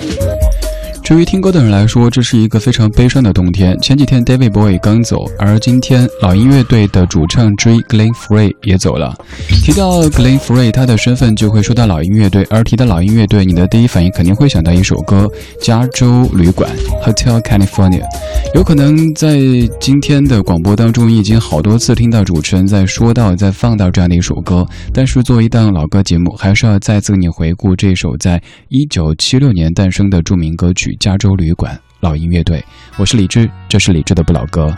Thank you. 对于听歌的人来说，这是一个非常悲伤的冬天。前几天 David Bowie 刚走，而今天老鹰乐队的主唱 Dre Glenn Frey 也走了。提到 Glenn Frey，他的身份就会说到老鹰乐队。而提到老鹰乐队，你的第一反应肯定会想到一首歌《加州旅馆》（Hotel California）。有可能在今天的广播当中，已经好多次听到主持人在说到、在放到这样的一首歌。但是作为一档老歌节目，还是要再次给你回顾这首在一九七六年诞生的著名歌曲。加州旅馆，老鹰乐队，我是李志，这是李志的不老歌。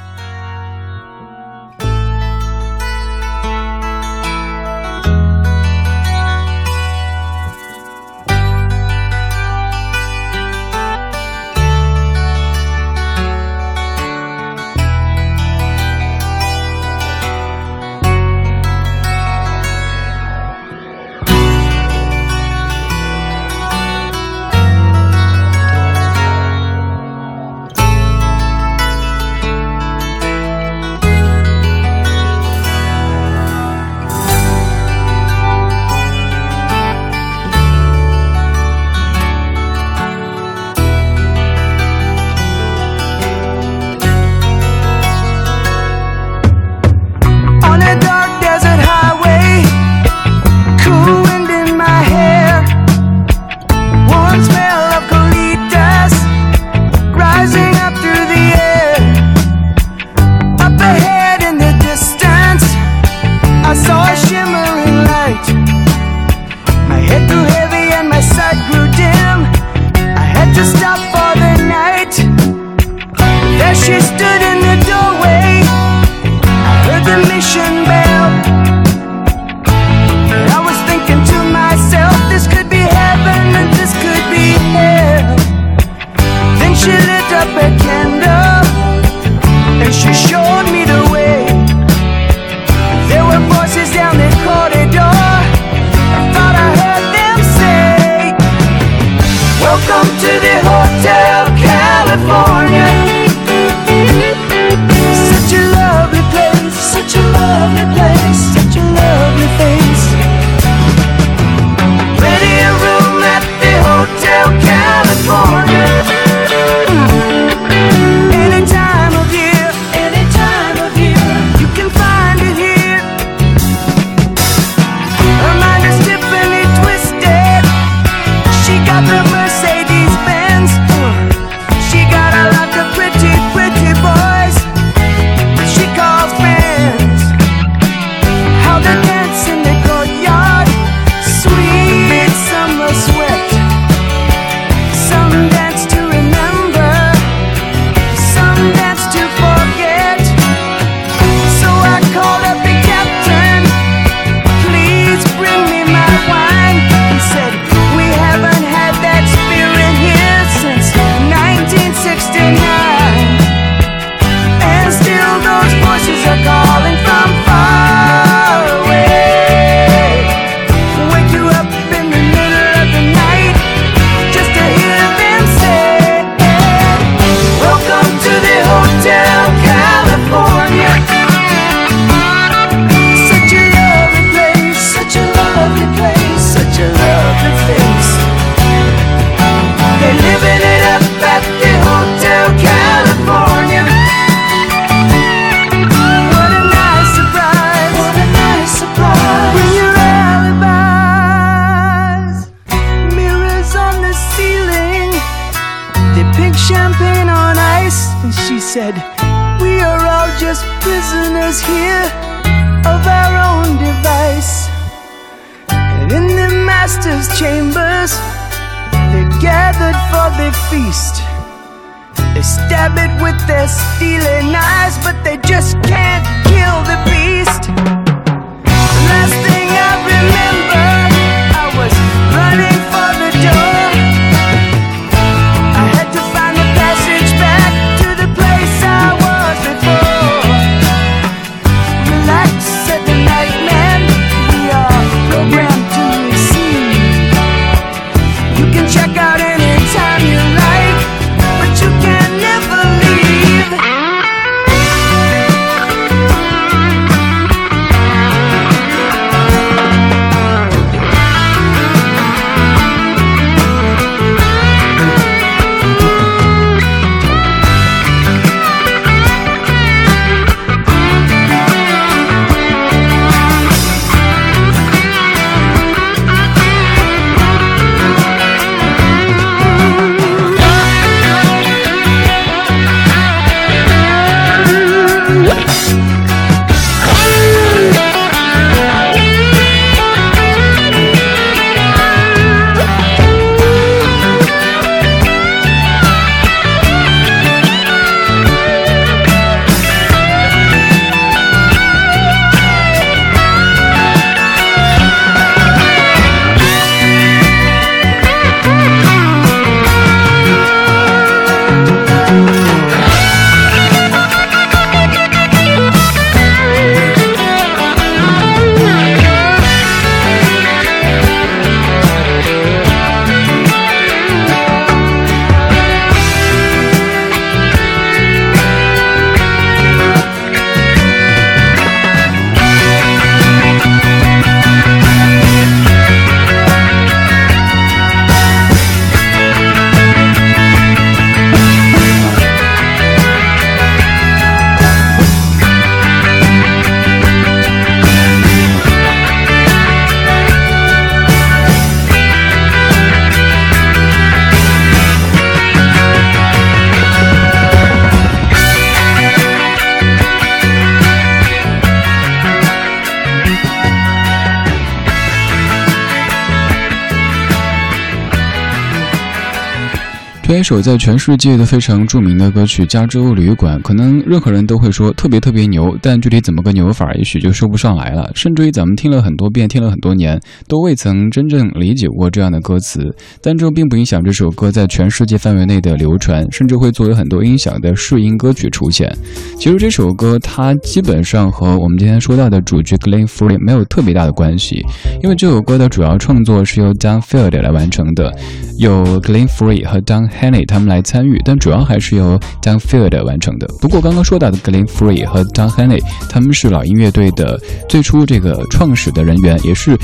这一首在全世界都非常著名的歌曲《加州旅馆》，可能任何人都会说特别特别牛，但具体怎么个牛法，也许就说不上来了。甚至于咱们听了很多遍，听了很多年，都未曾真正理解过这样的歌词。但这并不影响这首歌在全世界范围内的流传，甚至会作为很多音响的试音歌曲出现。其实这首歌它基本上和我们今天说到的主角 Glenn Frey 没有特别大的关系，因为这首歌的主要创作是由 Don Field 来完成的，有 Glenn Frey 和 Don Henley 他们来参与，但主要还是由 Don Field 完成的。不过刚刚说到的 Glenn Frey 和 Don Henley 他们是老音乐队的最初这个创始的人员，也是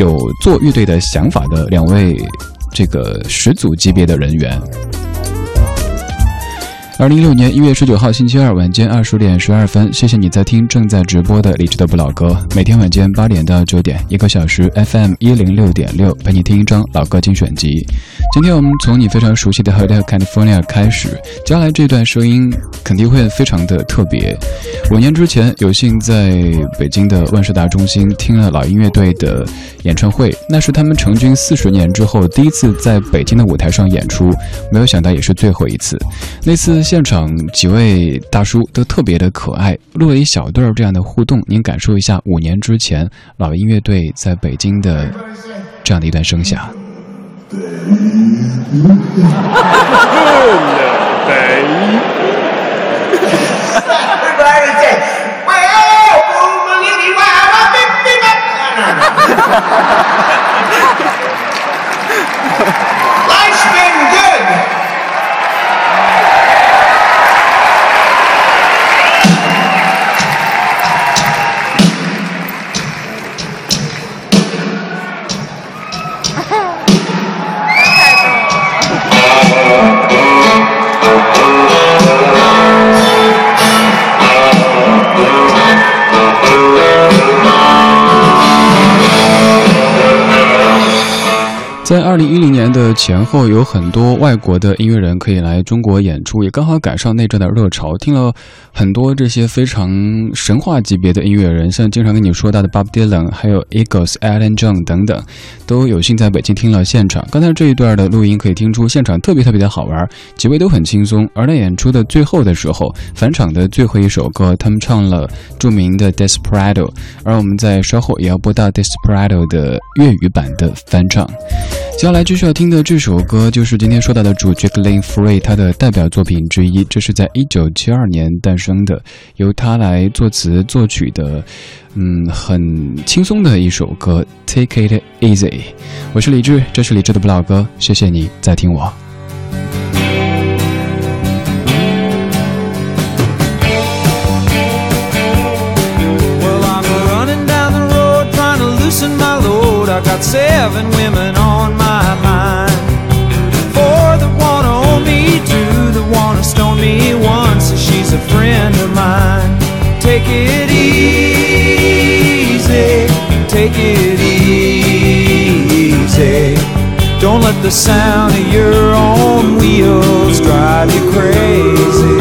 有做乐队的想法的两位这个始祖级别的人员。二零一六年一月十九号星期二晚间二十点十二分，谢谢你在听正在直播的理智的不老歌。每天晚间八点到九点，一个小时 FM 一零六点六，陪你听一张老歌精选集。今天我们从你非常熟悉的 Hotel California 开始，接下来这段声音肯定会非常的特别。五年之前，有幸在北京的万事达中心听了老鹰乐队的演唱会，那是他们成军四十年之后第一次在北京的舞台上演出，没有想到也是最后一次。那次。现场几位大叔都特别的可爱，录了一小段这样的互动，您感受一下五年之前老音乐队在北京的这样的一段声响。在二零一零年的前后，有很多外国的音乐人可以来中国演出，也刚好赶上那阵的热潮。听了很多这些非常神话级别的音乐人，像经常跟你说到的 Bob Dylan，还有 Eagles、Alan John 等等，都有幸在北京听了现场。刚才这一段的录音可以听出现场特别特别的好玩，几位都很轻松。而在演出的最后的时候，返场的最后一首歌，他们唱了著名的 Desperado，而我们在稍后也要播到 Desperado 的粤语版的翻唱。接下来继续要听的这首歌，就是今天说到的主角 Glenn Frey 他的代表作品之一。这是在一九七二年诞生的，由他来作词作曲的，嗯，很轻松的一首歌《Take It Easy》。我是李志，这是李志的不老歌，谢谢你在听我。I got seven women on my mind. Four that wanna own me, two that wanna stone me, one says she's a friend of mine. Take it easy, take it easy. Don't let the sound of your own wheels drive you crazy.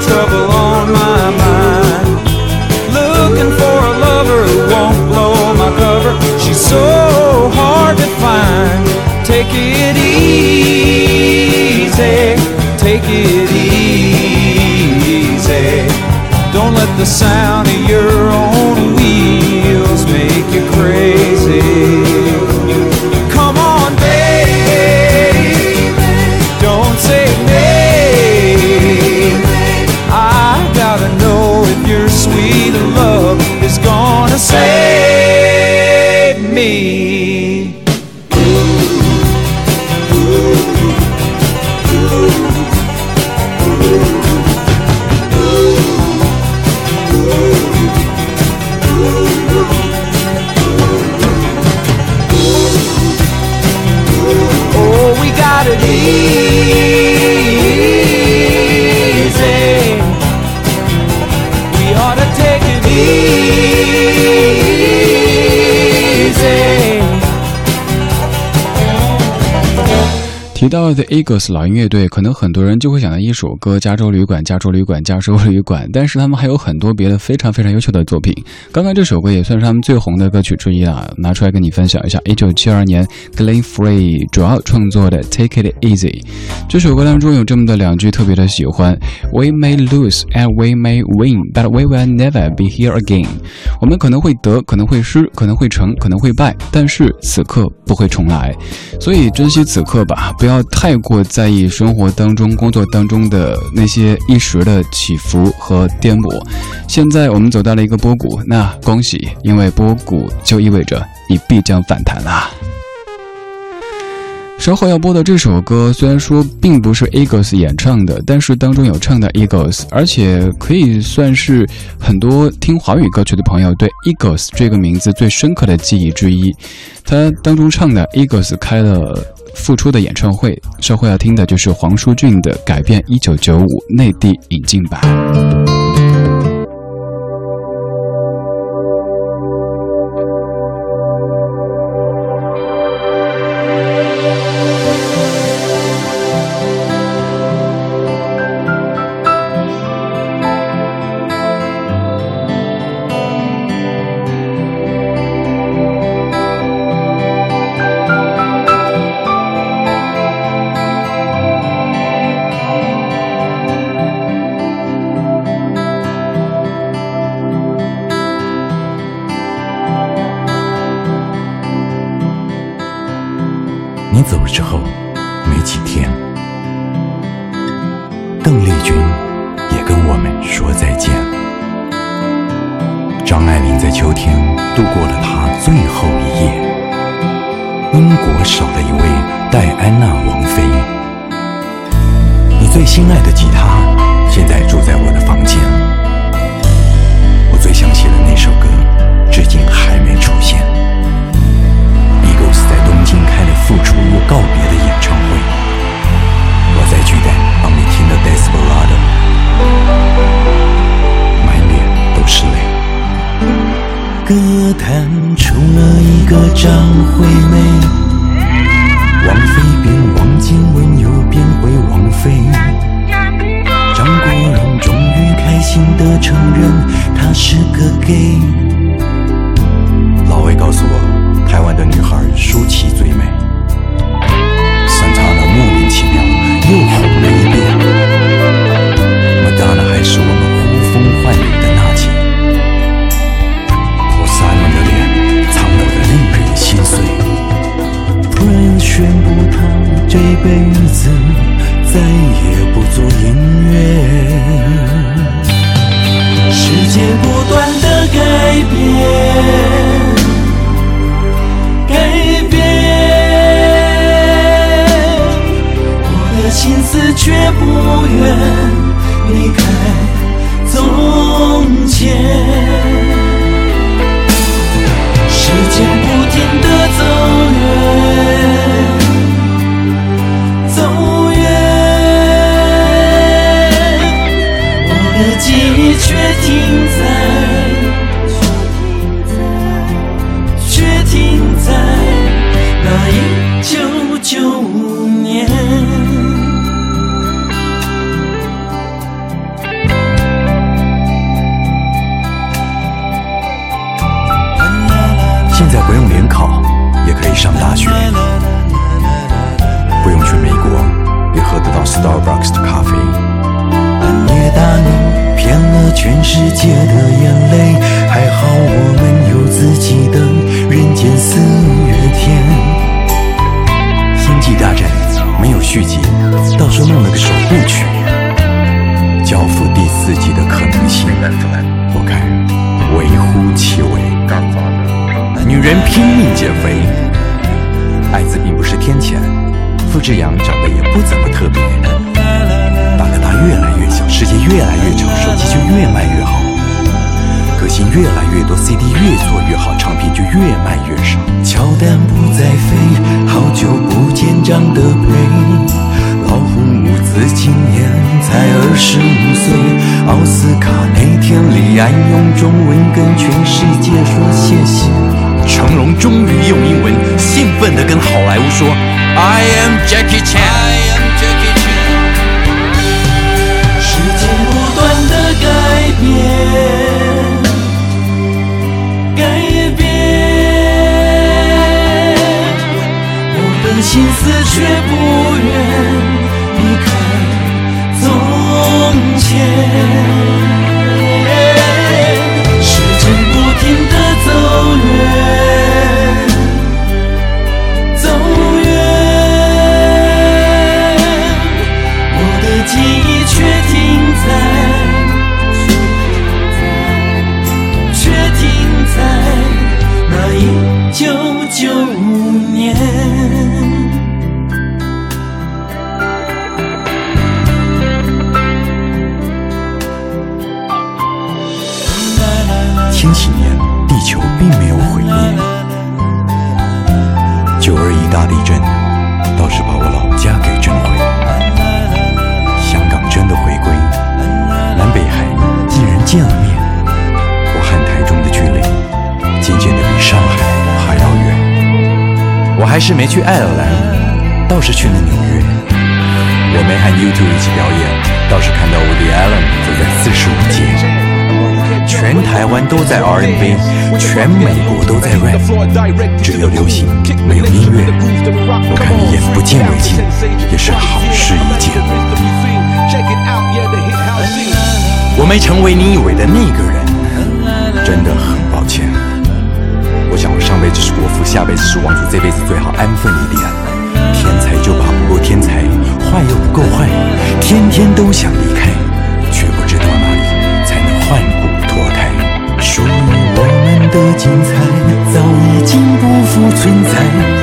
trouble. 到 The Eagles 老鹰乐队，可能很多人就会想到一首歌《加州旅馆》，加州旅馆，加州旅馆。但是他们还有很多别的非常非常优秀的作品。刚刚这首歌也算是他们最红的歌曲之一了，拿出来跟你分享一下。一九七二年，Glenn Frey 主要创作的《Take It Easy》这首歌当中有这么的两句特别的喜欢：We may lose and we may win, but we will never be here again。我们可能会得，可能会失，可能会成，可能会败，但是此刻不会重来。所以珍惜此刻吧，不要太过在意生活当中、工作当中的那些一时的起伏和颠簸。现在我们走到了一个波谷，那恭喜，因为波谷就意味着你必将反弹啦。稍后要播的这首歌，虽然说并不是 Eagles 演唱的，但是当中有唱的 Eagles，而且可以算是很多听华语歌曲的朋友对 Eagles 这个名字最深刻的记忆之一。他当中唱的 Eagles 开了复出的演唱会，稍后要听的就是黄舒骏的改变一九九五内地引进版。你走之后，没几天，邓丽君也跟我们说再见。张爱玲在秋天度过了她最后一夜。英国少了一位戴安娜王妃。你最心爱的吉他，现在住在我的告别的演唱会，我在巨蛋帮你听了《Desperado》，满脸都是泪。歌坛出了一个张惠妹，王菲变王靖雯又变回王菲，张国荣终于开心地承认他是个 gay。老魏告诉我。台湾的女孩舒淇最美，其妙又红了一遍。麦当娜还是我们呼风唤雨的娜姐。托萨蒙的脸苍老的令人心碎。突然宣布他这辈子再也不做音乐。时间不断的改变。不用联考也可以上大学，不用去美国也喝得到 Starbucks 的咖啡。半夜大怒骗了全世界的眼泪，还好我们有自己的人间四月天。星际大战没有续集，倒是弄了个首部曲。交付第四季的可能性，我看微乎其微。女人拼命减肥，艾滋病不是天谴。付志阳长得也不怎么特别，大哥大越来越小，世界越来越丑，手机就越卖越好，歌星越来越多，CD 越做越好，唱片就越卖越少。乔丹不再飞，好久不见张德培，老红五子今年才二十五岁。奥斯卡那天，李安用中文跟全世界说谢谢。成龙终于用英文兴奋地跟好莱坞说：“I am Jackie Chan。”世界不断的改变，改变，我的心思却不愿离开从前。还是没去爱尔兰，倒是去了纽约。我没和 YouTube 一起表演，倒是看到 Woody Allen 走在四十五街。全台湾都在 R&B，全美国都在 rap，只有流行没有音乐。我看你眼不见为净，也是好事一件。我没成为你以为的那个人，真的很抱歉。我想我上辈子是国父，下辈子是王子，这辈子最好安分一点。天才就怕不够天才，坏又不够坏，天天都想离开，却不知道哪里才能换骨脱胎。属于我们的精彩早已经不复存在。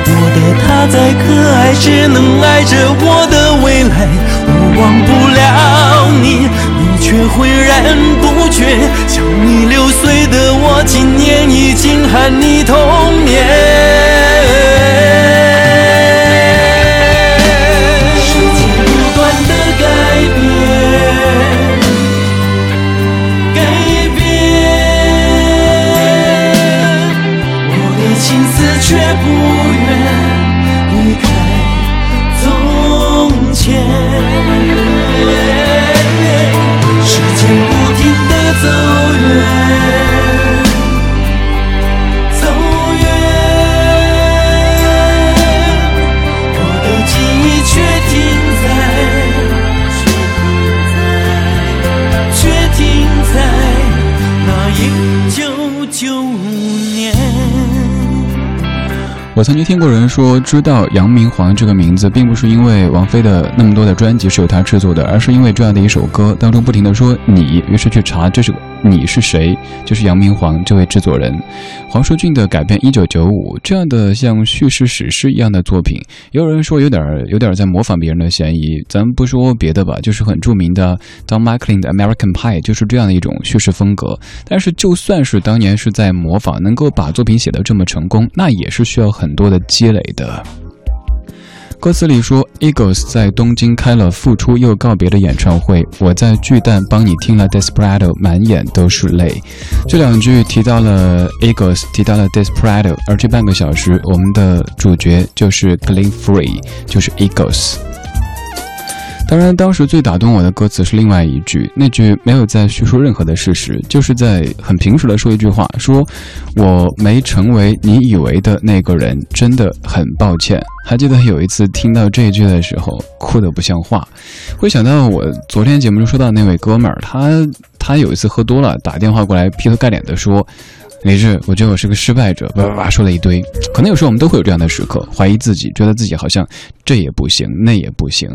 我的他再可爱，只能爱着我的未来。我忘不了你，你却浑然不觉。像你六岁的我，今年已经和你同年。时间不断的改变。改变，我的心思却不愿离开从前。时间不停的走我曾经听过人说，知道杨明煌这个名字，并不是因为王菲的那么多的专辑是由他制作的，而是因为这样的一首歌当中不停的说你，于是去查这是你是谁，就是杨明煌这位制作人。黄舒骏的改编《一九九五》这样的像叙事史诗一样的作品，也有人说有点儿有点儿在模仿别人的嫌疑。咱不说别的吧，就是很著名的 Don McLean 的《American Pie》就是这样的一种叙事风格。但是就算是当年是在模仿，能够把作品写得这么成功，那也是需要很多的积累的。歌词里说，Eagles 在东京开了复出又告别的演唱会，我在巨蛋帮你听了 Desperado，满眼都是泪。这两句提到了 Eagles，提到了 Desperado，而这半个小时，我们的主角就是 Clean Free，就是 Eagles。当然，当时最打动我的歌词是另外一句，那句没有在叙述任何的事实，就是在很平实的说一句话，说我没成为你以为的那个人，真的很抱歉。还记得有一次听到这一句的时候，哭得不像话，会想到我昨天节目中说到那位哥们儿，他他有一次喝多了，打电话过来劈头盖脸的说。李志，我觉得我是个失败者，叭叭叭说了一堆。可能有时候我们都会有这样的时刻，怀疑自己，觉得自己好像这也不行，那也不行。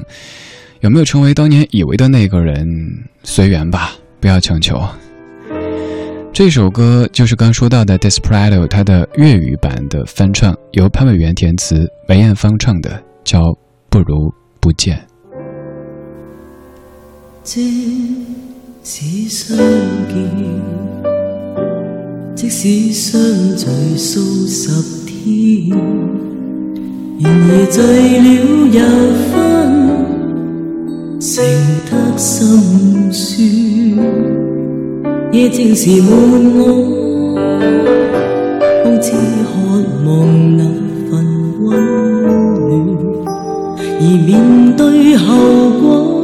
有没有成为当年以为的那个人？随缘吧，不要强求。这首歌就是刚说到的《Desperado》，它的粤语版的翻唱，由潘伟元填词，梅艳芳唱的，叫《不如不见》。即使相見，即使相聚數十天，然而醉了又分，剩得心酸。夜静时没我，空知渴望那份温暖，而面对后果，